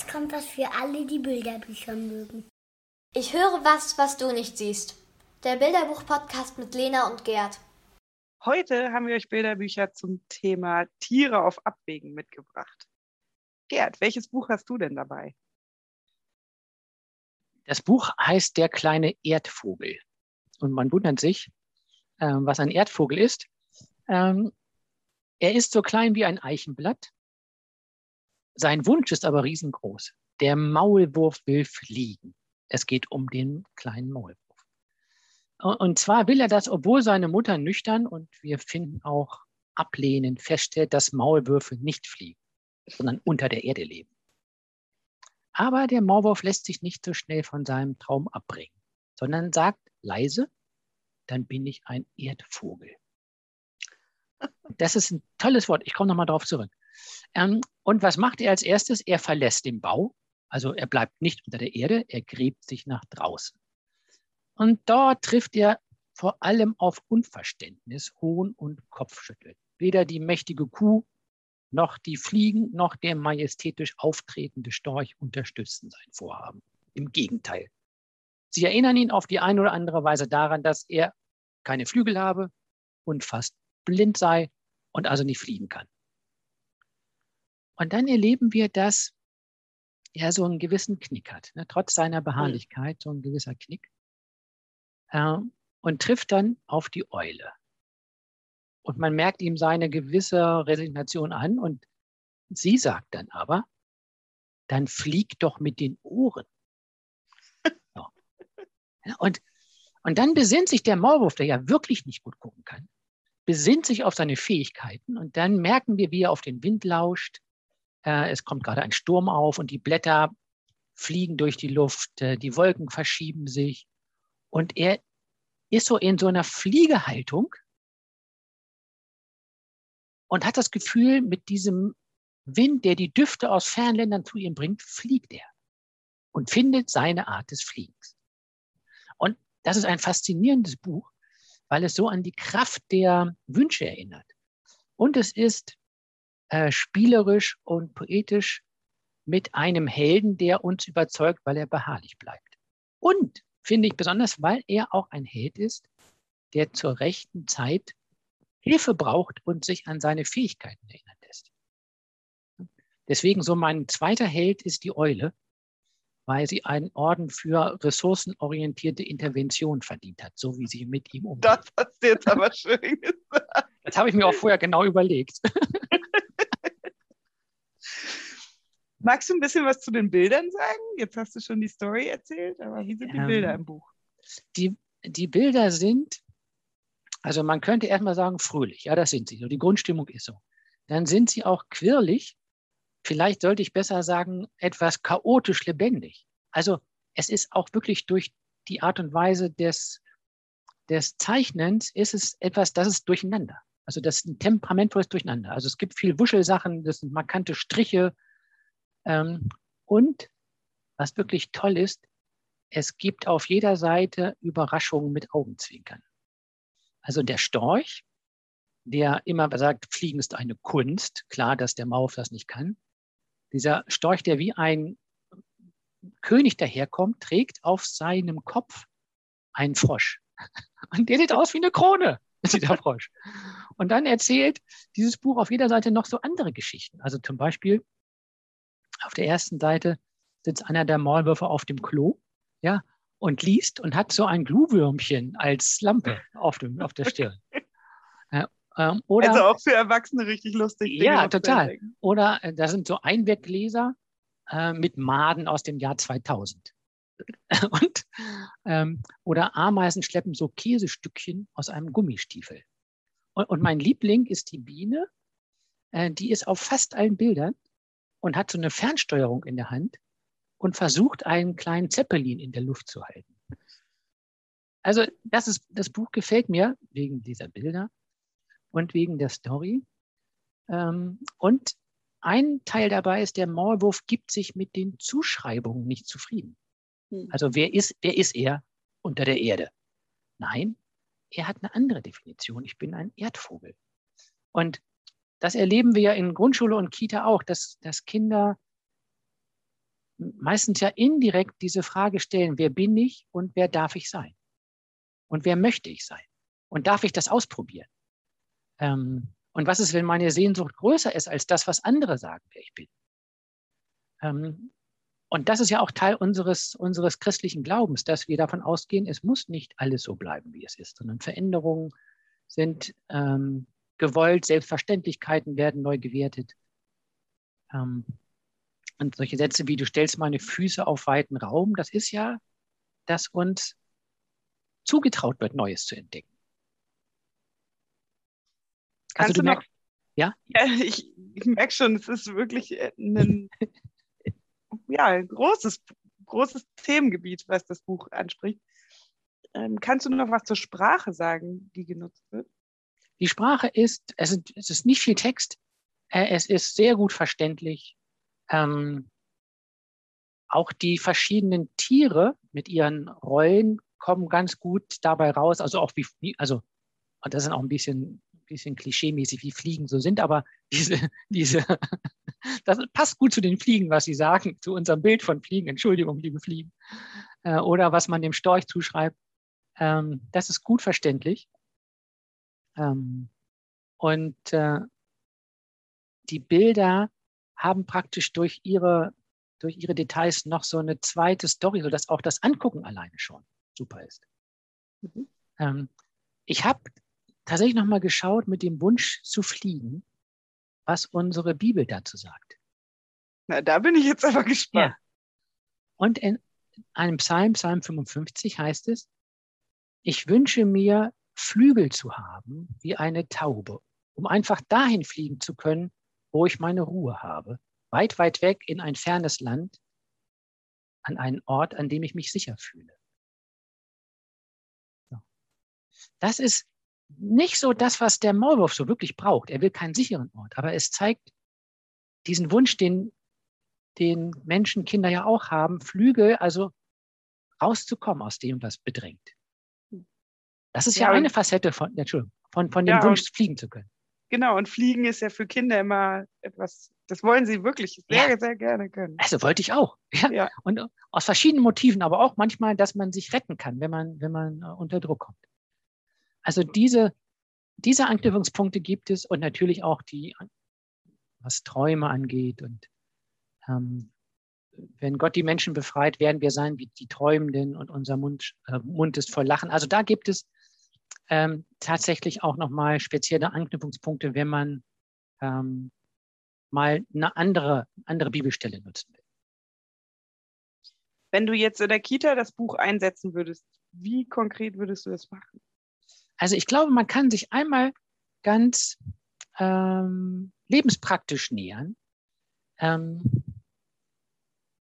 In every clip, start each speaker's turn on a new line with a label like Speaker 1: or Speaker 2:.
Speaker 1: jetzt kommt was für alle, die Bilderbücher mögen.
Speaker 2: Ich höre was, was du nicht siehst. Der Bilderbuch-Podcast mit Lena und Gerd.
Speaker 3: Heute haben wir euch Bilderbücher zum Thema Tiere auf Abwägen mitgebracht. Gerd, welches Buch hast du denn dabei?
Speaker 4: Das Buch heißt Der kleine Erdvogel. Und man wundert sich, äh, was ein Erdvogel ist. Ähm, er ist so klein wie ein Eichenblatt. Sein Wunsch ist aber riesengroß. Der Maulwurf will fliegen. Es geht um den kleinen Maulwurf. Und zwar will er das, obwohl seine Mutter nüchtern und wir finden auch ablehnend feststellt, dass Maulwürfe nicht fliegen, sondern unter der Erde leben. Aber der Maulwurf lässt sich nicht so schnell von seinem Traum abbringen, sondern sagt leise, dann bin ich ein Erdvogel. Das ist ein tolles Wort. Ich komme nochmal darauf zurück. Ähm, und was macht er als erstes? Er verlässt den Bau. Also er bleibt nicht unter der Erde, er gräbt sich nach draußen. Und dort trifft er vor allem auf Unverständnis, Hohn und Kopfschütteln. Weder die mächtige Kuh noch die Fliegen noch der majestätisch auftretende Storch unterstützen sein Vorhaben. Im Gegenteil. Sie erinnern ihn auf die eine oder andere Weise daran, dass er keine Flügel habe und fast blind sei und also nicht fliegen kann. Und dann erleben wir, dass er so einen gewissen Knick hat, ne? trotz seiner Beharrlichkeit, so ein gewisser Knick. Äh, und trifft dann auf die Eule. Und man merkt ihm seine gewisse Resignation an und sie sagt dann aber, dann flieg doch mit den Ohren. So. Und, und dann besinnt sich der Maulwurf, der ja wirklich nicht gut gucken kann, besinnt sich auf seine Fähigkeiten und dann merken wir, wie er auf den Wind lauscht. Äh, es kommt gerade ein Sturm auf und die Blätter fliegen durch die Luft, äh, die Wolken verschieben sich und er ist so in so einer Fliegehaltung und hat das Gefühl, mit diesem Wind, der die Düfte aus Fernländern zu ihm bringt, fliegt er und findet seine Art des Fliegens. Und das ist ein faszinierendes Buch, weil es so an die Kraft der Wünsche erinnert. Und es ist äh, spielerisch und poetisch mit einem Helden, der uns überzeugt, weil er beharrlich bleibt. Und finde ich besonders, weil er auch ein Held ist, der zur rechten Zeit Hilfe braucht und sich an seine Fähigkeiten erinnern lässt. Deswegen so mein zweiter Held ist die Eule, weil sie einen Orden für ressourcenorientierte Intervention verdient hat, so wie sie mit ihm umgeht.
Speaker 3: Das hast du jetzt aber schön gesagt.
Speaker 4: Das habe ich mir auch vorher genau überlegt.
Speaker 3: Magst du ein bisschen was zu den Bildern sagen? Jetzt hast du schon die Story erzählt, aber wie sind die ähm, Bilder im Buch?
Speaker 4: Die, die Bilder sind, also man könnte erstmal sagen, fröhlich. Ja, das sind sie. So, die Grundstimmung ist so. Dann sind sie auch quirlig, vielleicht sollte ich besser sagen, etwas chaotisch lebendig. Also es ist auch wirklich durch die Art und Weise des, des Zeichnens ist es etwas, das ist durcheinander. Also das ist ein temperamentvolles Durcheinander. Also es gibt viel Wuschelsachen, das sind markante Striche. Ähm, und was wirklich toll ist, es gibt auf jeder Seite Überraschungen mit Augenzwinkern. Also der Storch, der immer sagt, Fliegen ist eine Kunst. Klar, dass der Mauf das nicht kann. Dieser Storch, der wie ein König daherkommt, trägt auf seinem Kopf einen Frosch. Und der sieht aus wie eine Krone, dieser Frosch. Und dann erzählt dieses Buch auf jeder Seite noch so andere Geschichten. Also zum Beispiel auf der ersten Seite sitzt einer der Maulwürfe auf dem Klo, ja, und liest und hat so ein Glühwürmchen als Lampe auf, dem, auf der Stirn.
Speaker 3: Ähm, oder, also auch für Erwachsene richtig lustig.
Speaker 4: Ja, total. Oder äh, da sind so Einweggläser äh, mit Maden aus dem Jahr 2000. Und, ähm, oder Ameisen schleppen so Käsestückchen aus einem Gummistiefel. Und, und mein Liebling ist die Biene. Äh, die ist auf fast allen Bildern und hat so eine Fernsteuerung in der Hand und versucht, einen kleinen Zeppelin in der Luft zu halten. Also das, ist, das Buch gefällt mir wegen dieser Bilder und wegen der Story. Ähm, und ein Teil dabei ist, der Maulwurf gibt sich mit den Zuschreibungen nicht zufrieden. Hm. Also wer ist, wer ist er unter der Erde? Nein, er hat eine andere Definition. Ich bin ein Erdvogel. Und das erleben wir ja in Grundschule und Kita auch, dass, dass Kinder meistens ja indirekt diese Frage stellen, wer bin ich und wer darf ich sein? Und wer möchte ich sein? Und darf ich das ausprobieren? Ähm, und was ist, wenn meine Sehnsucht größer ist als das, was andere sagen, wer ich bin? Ähm, und das ist ja auch Teil unseres, unseres christlichen Glaubens, dass wir davon ausgehen, es muss nicht alles so bleiben, wie es ist, sondern Veränderungen sind ähm, gewollt, Selbstverständlichkeiten werden neu gewertet. Ähm, und solche Sätze wie du stellst meine Füße auf weiten Raum, das ist ja, dass uns zugetraut wird, Neues zu entdecken.
Speaker 3: Kannst also du, du merkst,
Speaker 4: ja?
Speaker 3: ja ich, ich merke schon, es ist wirklich ein, ja, ein großes, großes Themengebiet, was das Buch anspricht. Ähm, kannst du noch was zur Sprache sagen, die genutzt wird?
Speaker 4: Die Sprache ist, es ist, es ist nicht viel Text, äh, es ist sehr gut verständlich. Ähm, auch die verschiedenen Tiere mit ihren Rollen kommen ganz gut dabei raus. Also auch wie, also, und das ist auch ein bisschen, bisschen klischeemäßig, wie Fliegen so sind, aber diese, diese, das passt gut zu den Fliegen, was Sie sagen, zu unserem Bild von Fliegen. Entschuldigung, liebe Fliegen. Äh, oder was man dem Storch zuschreibt. Ähm, das ist gut verständlich. Ähm, und äh, die Bilder haben praktisch durch ihre, durch ihre Details noch so eine zweite Story, sodass auch das Angucken alleine schon super ist. Mhm. Ähm, ich habe tatsächlich noch mal geschaut mit dem Wunsch zu fliegen, was unsere Bibel dazu sagt.
Speaker 3: Na, da bin ich jetzt aber gespannt. Ja.
Speaker 4: Und in einem Psalm, Psalm 55 heißt es, ich wünsche mir, Flügel zu haben wie eine Taube, um einfach dahin fliegen zu können, wo ich meine Ruhe habe, weit, weit weg in ein fernes Land, an einen Ort, an dem ich mich sicher fühle. Das ist nicht so das, was der Maulwurf so wirklich braucht. Er will keinen sicheren Ort, aber es zeigt diesen Wunsch, den, den Menschen, Kinder ja auch haben, Flügel, also rauszukommen aus dem, was bedrängt. Das ist ja, ja eine Facette von, Entschuldigung, von, von dem ja, Wunsch, fliegen zu können.
Speaker 3: Genau, und Fliegen ist ja für Kinder immer etwas, das wollen sie wirklich sehr, ja. sehr gerne können.
Speaker 4: Also wollte ich auch. Ja. ja. Und aus verschiedenen Motiven, aber auch manchmal, dass man sich retten kann, wenn man, wenn man äh, unter Druck kommt. Also diese, diese Anknüpfungspunkte gibt es und natürlich auch die, was Träume angeht. Und ähm, wenn Gott die Menschen befreit, werden wir sein wie die Träumenden und unser Mund, äh, Mund ist voll Lachen. Also da gibt es ähm, tatsächlich auch nochmal spezielle Anknüpfungspunkte, wenn man ähm, mal eine andere, andere Bibelstelle nutzen will.
Speaker 3: Wenn du jetzt in der Kita das Buch einsetzen würdest, wie konkret würdest du das machen?
Speaker 4: Also ich glaube, man kann sich einmal ganz ähm, lebenspraktisch nähern. Ähm,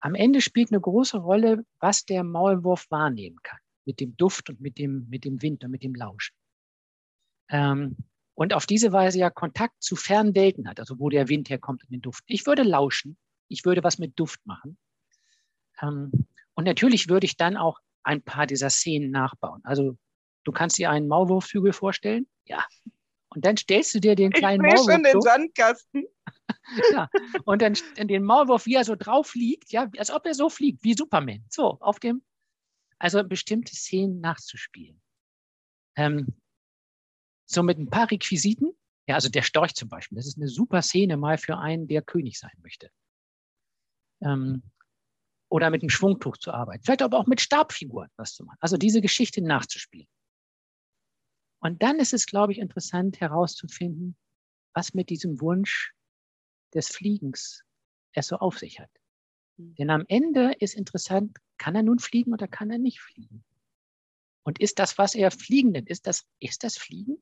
Speaker 4: am Ende spielt eine große Rolle, was der Maulwurf wahrnehmen kann mit dem Duft und mit dem, mit dem Wind und mit dem Lauschen. Ähm, und auf diese Weise ja Kontakt zu fernen Welten hat, also wo der Wind herkommt und den Duft. Ich würde lauschen, ich würde was mit Duft machen. Ähm, und natürlich würde ich dann auch ein paar dieser Szenen nachbauen. Also du kannst dir einen Maulwurfshügel vorstellen, ja. Und dann stellst du dir den kleinen
Speaker 3: ich
Speaker 4: Maulwurf.
Speaker 3: schon den Sandkasten.
Speaker 4: ja. Und dann den Maulwurf, wie er so drauf liegt, ja, als ob er so fliegt, wie Superman. So, auf dem also bestimmte Szenen nachzuspielen. Ähm, so mit ein paar Requisiten, ja, also der Storch zum Beispiel, das ist eine super Szene mal für einen, der König sein möchte. Ähm, oder mit einem Schwungtuch zu arbeiten, vielleicht aber auch mit Stabfiguren was zu machen. Also diese Geschichte nachzuspielen. Und dann ist es, glaube ich, interessant herauszufinden, was mit diesem Wunsch des Fliegens es so auf sich hat. Hm. Denn am Ende ist interessant, kann er nun fliegen oder kann er nicht fliegen? Und ist das, was er fliegen nennt, ist das, ist das Fliegen?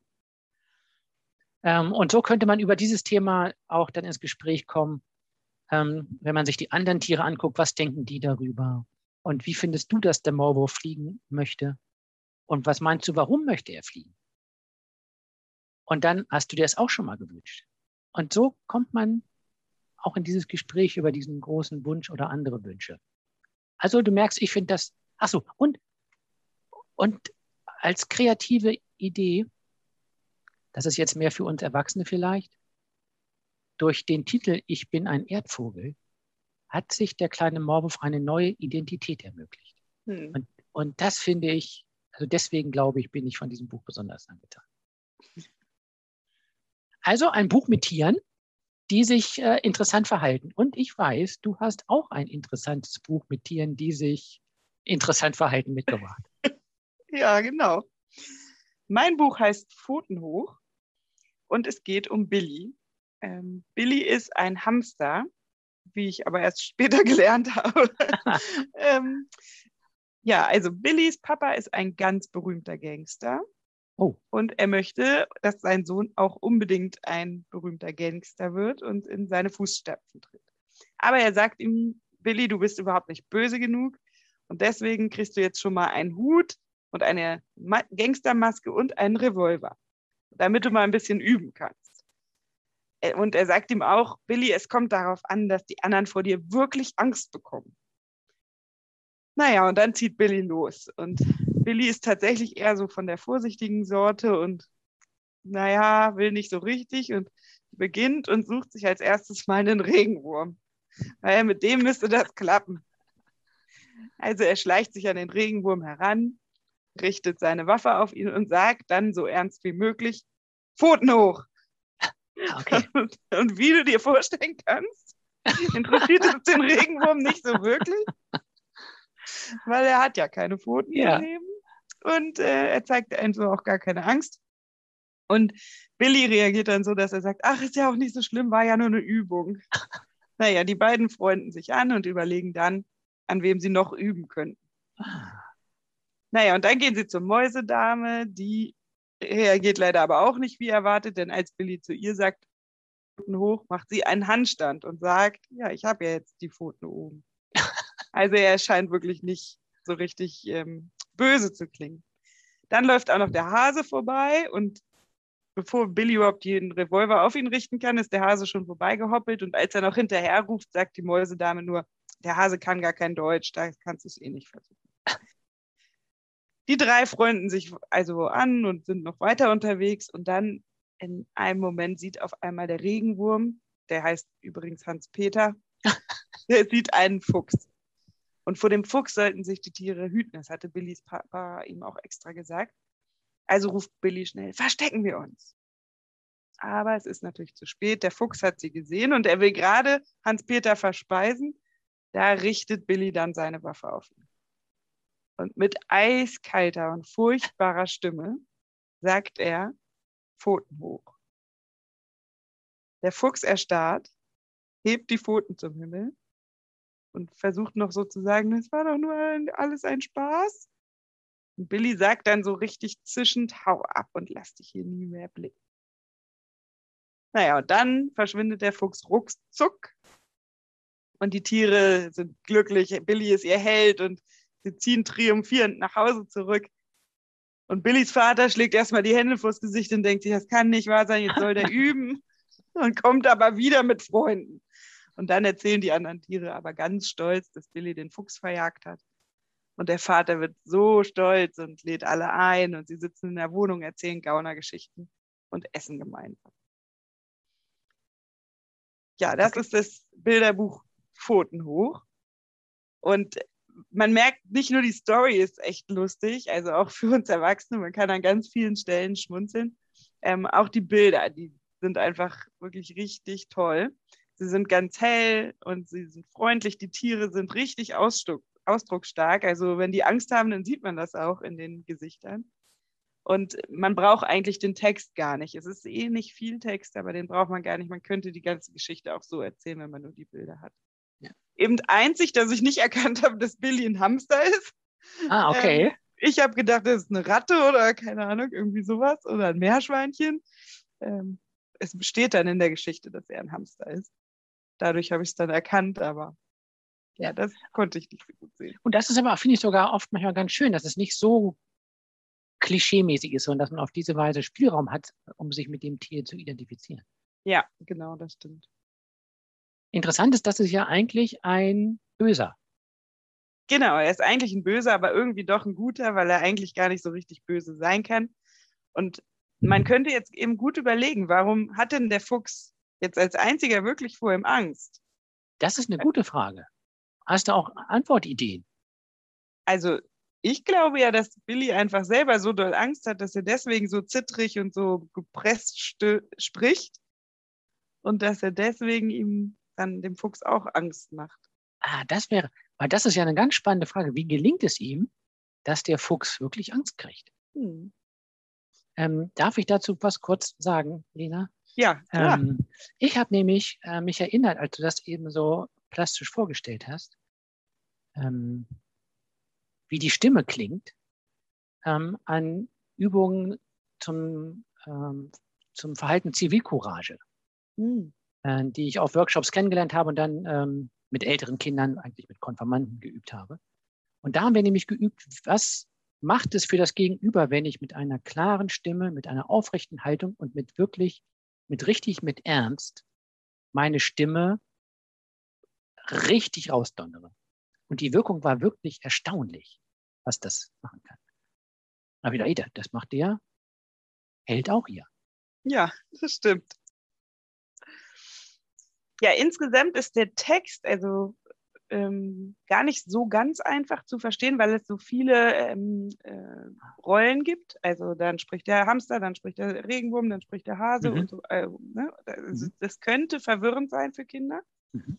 Speaker 4: Ähm, und so könnte man über dieses Thema auch dann ins Gespräch kommen, ähm, wenn man sich die anderen Tiere anguckt, was denken die darüber? Und wie findest du, dass der Maulwurf fliegen möchte? Und was meinst du, warum möchte er fliegen? Und dann hast du dir das auch schon mal gewünscht. Und so kommt man auch in dieses Gespräch über diesen großen Wunsch oder andere Wünsche. Also du merkst, ich finde das, ach so, und, und als kreative Idee, das ist jetzt mehr für uns Erwachsene vielleicht, durch den Titel Ich bin ein Erdvogel hat sich der kleine Maulwurf eine neue Identität ermöglicht.
Speaker 3: Hm.
Speaker 4: Und, und das finde ich, also deswegen glaube ich, bin ich von diesem Buch besonders angetan. Also ein Buch mit Tieren, die sich äh, interessant verhalten. Und ich weiß, du hast auch ein interessantes Buch mit Tieren, die sich interessant verhalten mitgebracht.
Speaker 3: Ja, genau. Mein Buch heißt Pfoten hoch und es geht um Billy. Ähm, Billy ist ein Hamster, wie ich aber erst später gelernt habe. ähm, ja, also Billys Papa ist ein ganz berühmter Gangster.
Speaker 4: Oh.
Speaker 3: Und er möchte, dass sein Sohn auch unbedingt ein berühmter Gangster wird und in seine Fußstapfen tritt. Aber er sagt ihm, Billy, du bist überhaupt nicht böse genug und deswegen kriegst du jetzt schon mal einen Hut und eine Ma Gangstermaske und einen Revolver, damit du mal ein bisschen üben kannst. Und er sagt ihm auch, Billy, es kommt darauf an, dass die anderen vor dir wirklich Angst bekommen. Naja, und dann zieht Billy los. Und Billy ist tatsächlich eher so von der vorsichtigen Sorte und naja, will nicht so richtig und beginnt und sucht sich als erstes mal einen Regenwurm. Weil mit dem müsste das klappen. Also er schleicht sich an den Regenwurm heran, richtet seine Waffe auf ihn und sagt dann so ernst wie möglich, Pfoten hoch.
Speaker 4: Okay.
Speaker 3: Und, und wie du dir vorstellen kannst, interessiert es den Regenwurm nicht so wirklich, weil er hat ja keine Pfoten
Speaker 4: Ja.
Speaker 3: im Leben und äh, er zeigt einfach auch gar keine Angst. Und Billy reagiert dann so, dass er sagt, ach, ist ja auch nicht so schlimm, war ja nur eine Übung. naja, die beiden freunden sich an und überlegen dann, an wem sie noch üben könnten.
Speaker 4: Ah,
Speaker 3: Naja, und dann gehen sie zur Mäusedame, die reagiert leider aber auch nicht wie erwartet, denn als Billy zu ihr sagt, Pfoten hoch, macht sie einen Handstand und sagt, ja, ich habe ja jetzt die Pfoten oben. Also er scheint wirklich nicht so richtig ähm, böse zu klingen. Dann läuft auch noch der Hase vorbei und bevor Billy überhaupt den Revolver auf ihn richten kann, ist der Hase schon vorbeigehoppelt und als er noch hinterher ruft, sagt die Mäusedame nur, der Hase kann gar kein Deutsch, da kannst du es eh nicht versuchen. Die drei freunden sich also an und sind noch weiter unterwegs und dann in einem Moment sieht auf einmal der Regenwurm, der heißt übrigens Hans-Peter, der sieht einen Fuchs. Und vor dem Fuchs sollten sich die Tiere hüten. Das hatte Billys Papa ihm auch extra gesagt. Also ruft Billy schnell, verstecken wir uns. Aber es ist natürlich zu spät. Der Fuchs hat sie gesehen und er will gerade Hans-Peter verspeisen. Da richtet Billy dann seine Waffe auf ihn. Und mit eiskalter und furchtbarer Stimme sagt er, Pfoten hoch. Der Fuchs erstarrt, hebt die Pfoten zum Himmel und versucht noch so zu sagen, es war doch nur ein- alles ein Spaß. Und Billy sagt dann so richtig zischend, hau ab und lass dich hier nie mehr blicken. Naja, und dann verschwindet der Fuchs ruckzuck und die Tiere sind glücklich. Billy ist ihr Held und sie ziehen triumphierend nach Hause zurück. Und Billys Vater schlägt erstmal die Hände vors Gesicht und denkt sich, das kann nicht wahr sein, jetzt soll der üben. Und kommt aber wieder mit Freunden. Und dann erzählen die anderen Tiere aber ganz stolz, dass Billy den Fuchs verjagt hat. Und der Vater wird so stolz und lädt alle ein und sie sitzen in der Wohnung, erzählen Gaunergeschichten und essen gemeinsam. Ja, das
Speaker 4: Okay.
Speaker 3: ist das Bilderbuch Pfoten hoch. Und man merkt, nicht nur die Story ist echt lustig, also auch für uns Erwachsene, man kann an ganz vielen Stellen schmunzeln. Ähm, auch die Bilder, die sind einfach wirklich richtig toll. Sie sind ganz hell und sie sind freundlich. Die Tiere sind richtig ausdruck, ausdrucksstark. Also wenn die Angst haben, dann sieht man das auch in den Gesichtern. Und man braucht eigentlich den Text gar nicht. Es ist eh nicht viel Text, aber den braucht man gar nicht. Man könnte die ganze Geschichte auch so erzählen, wenn man nur die Bilder hat.
Speaker 4: Ja.
Speaker 3: Eben einzig, dass ich nicht erkannt habe, dass Billy ein Hamster ist.
Speaker 4: ah okay.
Speaker 3: Ich habe gedacht, das ist eine Ratte oder keine Ahnung, irgendwie sowas oder ein Meerschweinchen. Ähm, es steht dann in der Geschichte, dass er ein Hamster ist. Dadurch habe ich es dann erkannt, aber ja, das konnte ich nicht so gut sehen.
Speaker 4: Und das ist aber, finde ich, sogar oft manchmal ganz schön, dass es nicht so klischeemäßig ist, sondern dass man auf diese Weise Spielraum hat, um sich mit dem Tier zu identifizieren.
Speaker 3: Ja, genau, das stimmt.
Speaker 4: Interessant ist, dass es ja eigentlich ein Böser.
Speaker 3: Genau, er ist eigentlich ein Böser, aber irgendwie doch ein guter, weil er eigentlich gar nicht so richtig böse sein kann. Und man könnte jetzt eben gut überlegen, warum hat denn der Fuchs jetzt als einziger wirklich vor ihm Angst?
Speaker 4: Das ist eine gute Frage. Hast du auch Antwortideen?
Speaker 3: Also ich glaube ja, dass Billy einfach selber so doll Angst hat, dass er deswegen so zittrig und so gepresst spricht und dass er deswegen ihm dann dem Fuchs auch Angst macht.
Speaker 4: Ah, das wäre, weil das ist ja eine ganz spannende Frage. Wie gelingt es ihm, dass der Fuchs wirklich Angst kriegt? Hm. Ähm, darf ich dazu was kurz sagen, Lena?
Speaker 3: Ja.
Speaker 4: Ähm, ich habe nämlich äh, mich erinnert, als du das eben so plastisch vorgestellt hast, ähm, wie die Stimme klingt, ähm, an Übungen zum, ähm, zum Verhalten Zivilcourage, mhm. äh, die ich auf Workshops kennengelernt habe und dann ähm, mit älteren Kindern, eigentlich mit Konfirmanden geübt habe. Und da haben wir nämlich geübt, was macht es für das Gegenüber, wenn ich mit einer klaren Stimme, mit einer aufrechten Haltung und mit wirklich, mit richtig, mit Ernst meine Stimme richtig rausdonnere. Und die Wirkung war wirklich erstaunlich was das machen kann. Aber wieder, Ida, das macht der Held auch hier.
Speaker 3: Ja, das stimmt. Ja, insgesamt ist der Text also ähm, gar nicht so ganz einfach zu verstehen, weil es so viele ähm, äh, Rollen gibt. Also dann spricht der Hamster, dann spricht der Regenwurm, dann spricht der Hase mhm. und so. Äh, ne? das, mhm. das, könnte verwirrend sein für Kinder. Mhm.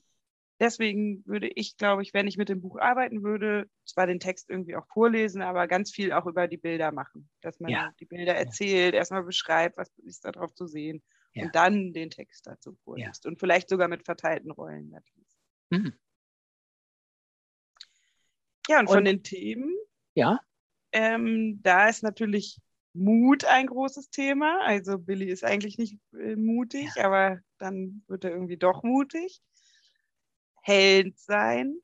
Speaker 3: Deswegen würde ich, glaube ich, wenn ich mit dem Buch arbeiten würde, zwar den Text irgendwie auch vorlesen, aber ganz viel auch über die Bilder machen. Dass man ja. die Bilder erzählt, ja. erstmal beschreibt, was ist da drauf zu sehen ja. und dann den Text dazu vorliest. Und vielleicht sogar mit verteilten Rollen natürlich. Mhm. Ja, und, und von den Themen.
Speaker 4: Ja.
Speaker 3: Ähm, da ist natürlich Mut ein großes Thema. Also Billy ist eigentlich nicht äh, mutig, aber dann wird er irgendwie doch mutig. Held sein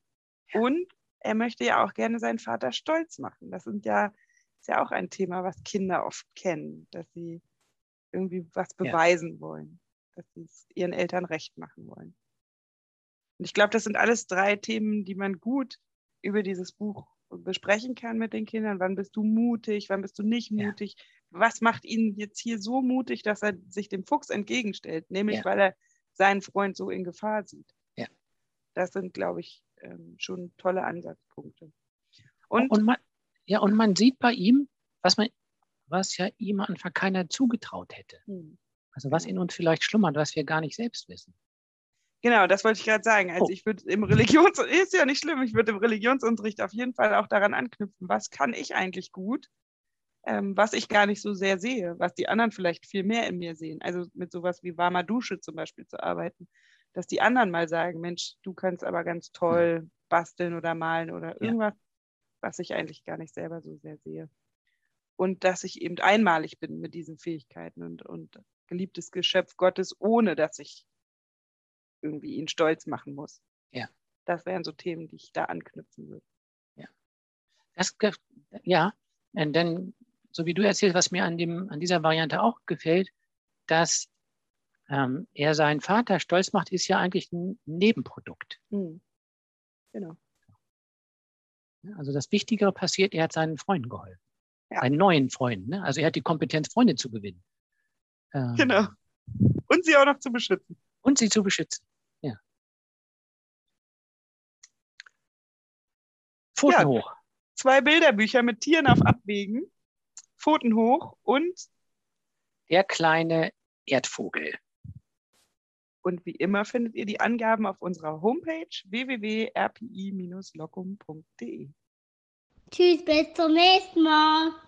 Speaker 3: und er möchte ja auch gerne seinen Vater stolz machen. Das sind ja, ist ja auch ein Thema, was Kinder oft kennen, dass sie irgendwie was beweisen ja. wollen, dass sie es ihren Eltern recht machen wollen. Und ich glaube, das sind alles drei Themen, die man gut über dieses Buch besprechen kann mit den Kindern. Wann bist du mutig? Wann bist du nicht mutig? Ja. Was macht ihn jetzt hier so mutig, dass er sich dem Fuchs entgegenstellt? Nämlich, ja. weil er seinen Freund so in Gefahr sieht das sind, glaube ich, ähm, schon tolle Ansatzpunkte.
Speaker 4: Und, und man, ja, und man sieht bei ihm, was man, was ja ihm einfach keiner zugetraut hätte. Hm. Also was in uns vielleicht schlummert, was wir gar nicht selbst wissen.
Speaker 3: Genau, das wollte ich gerade sagen. Also oh. ich würde im Religions ist ja nicht schlimm, ich würde im Religionsunterricht auf jeden Fall auch daran anknüpfen, was kann ich eigentlich gut, ähm, was ich gar nicht so sehr sehe, was die anderen vielleicht viel mehr in mir sehen. Also mit sowas wie warmer Dusche zum Beispiel zu arbeiten dass die anderen mal sagen, Mensch, du kannst aber ganz toll basteln oder malen oder irgendwas, ja. was ich eigentlich gar nicht selber so sehr sehe. Und dass ich eben einmalig bin mit diesen Fähigkeiten und, und geliebtes Geschöpf Gottes, ohne dass ich irgendwie ihn stolz machen muss.
Speaker 4: Ja.
Speaker 3: Das wären so Themen, die ich da anknüpfen würde.
Speaker 4: Ja. Das, ja, denn so wie du erzählst, was mir an, dem, an dieser Variante auch gefällt, dass ähm, er seinen Vater stolz macht, ist ja eigentlich ein Nebenprodukt. Mhm.
Speaker 3: Genau.
Speaker 4: Also das Wichtigere passiert, er hat seinen Freunden geholfen. Ja. Seinen neuen Freunden. Ne? Also er hat die Kompetenz, Freunde zu gewinnen.
Speaker 3: Ähm, genau. Und sie auch noch zu beschützen.
Speaker 4: Und sie zu beschützen, Pfoten ja, hoch.
Speaker 3: Zwei Bilderbücher mit Tieren auf Abwägen. Pfoten hoch und
Speaker 4: der kleine Erdvogel.
Speaker 3: Und wie immer findet ihr die Angaben auf unserer Homepage www.rpi-locum.de.
Speaker 1: Tschüss, bis zum nächsten Mal.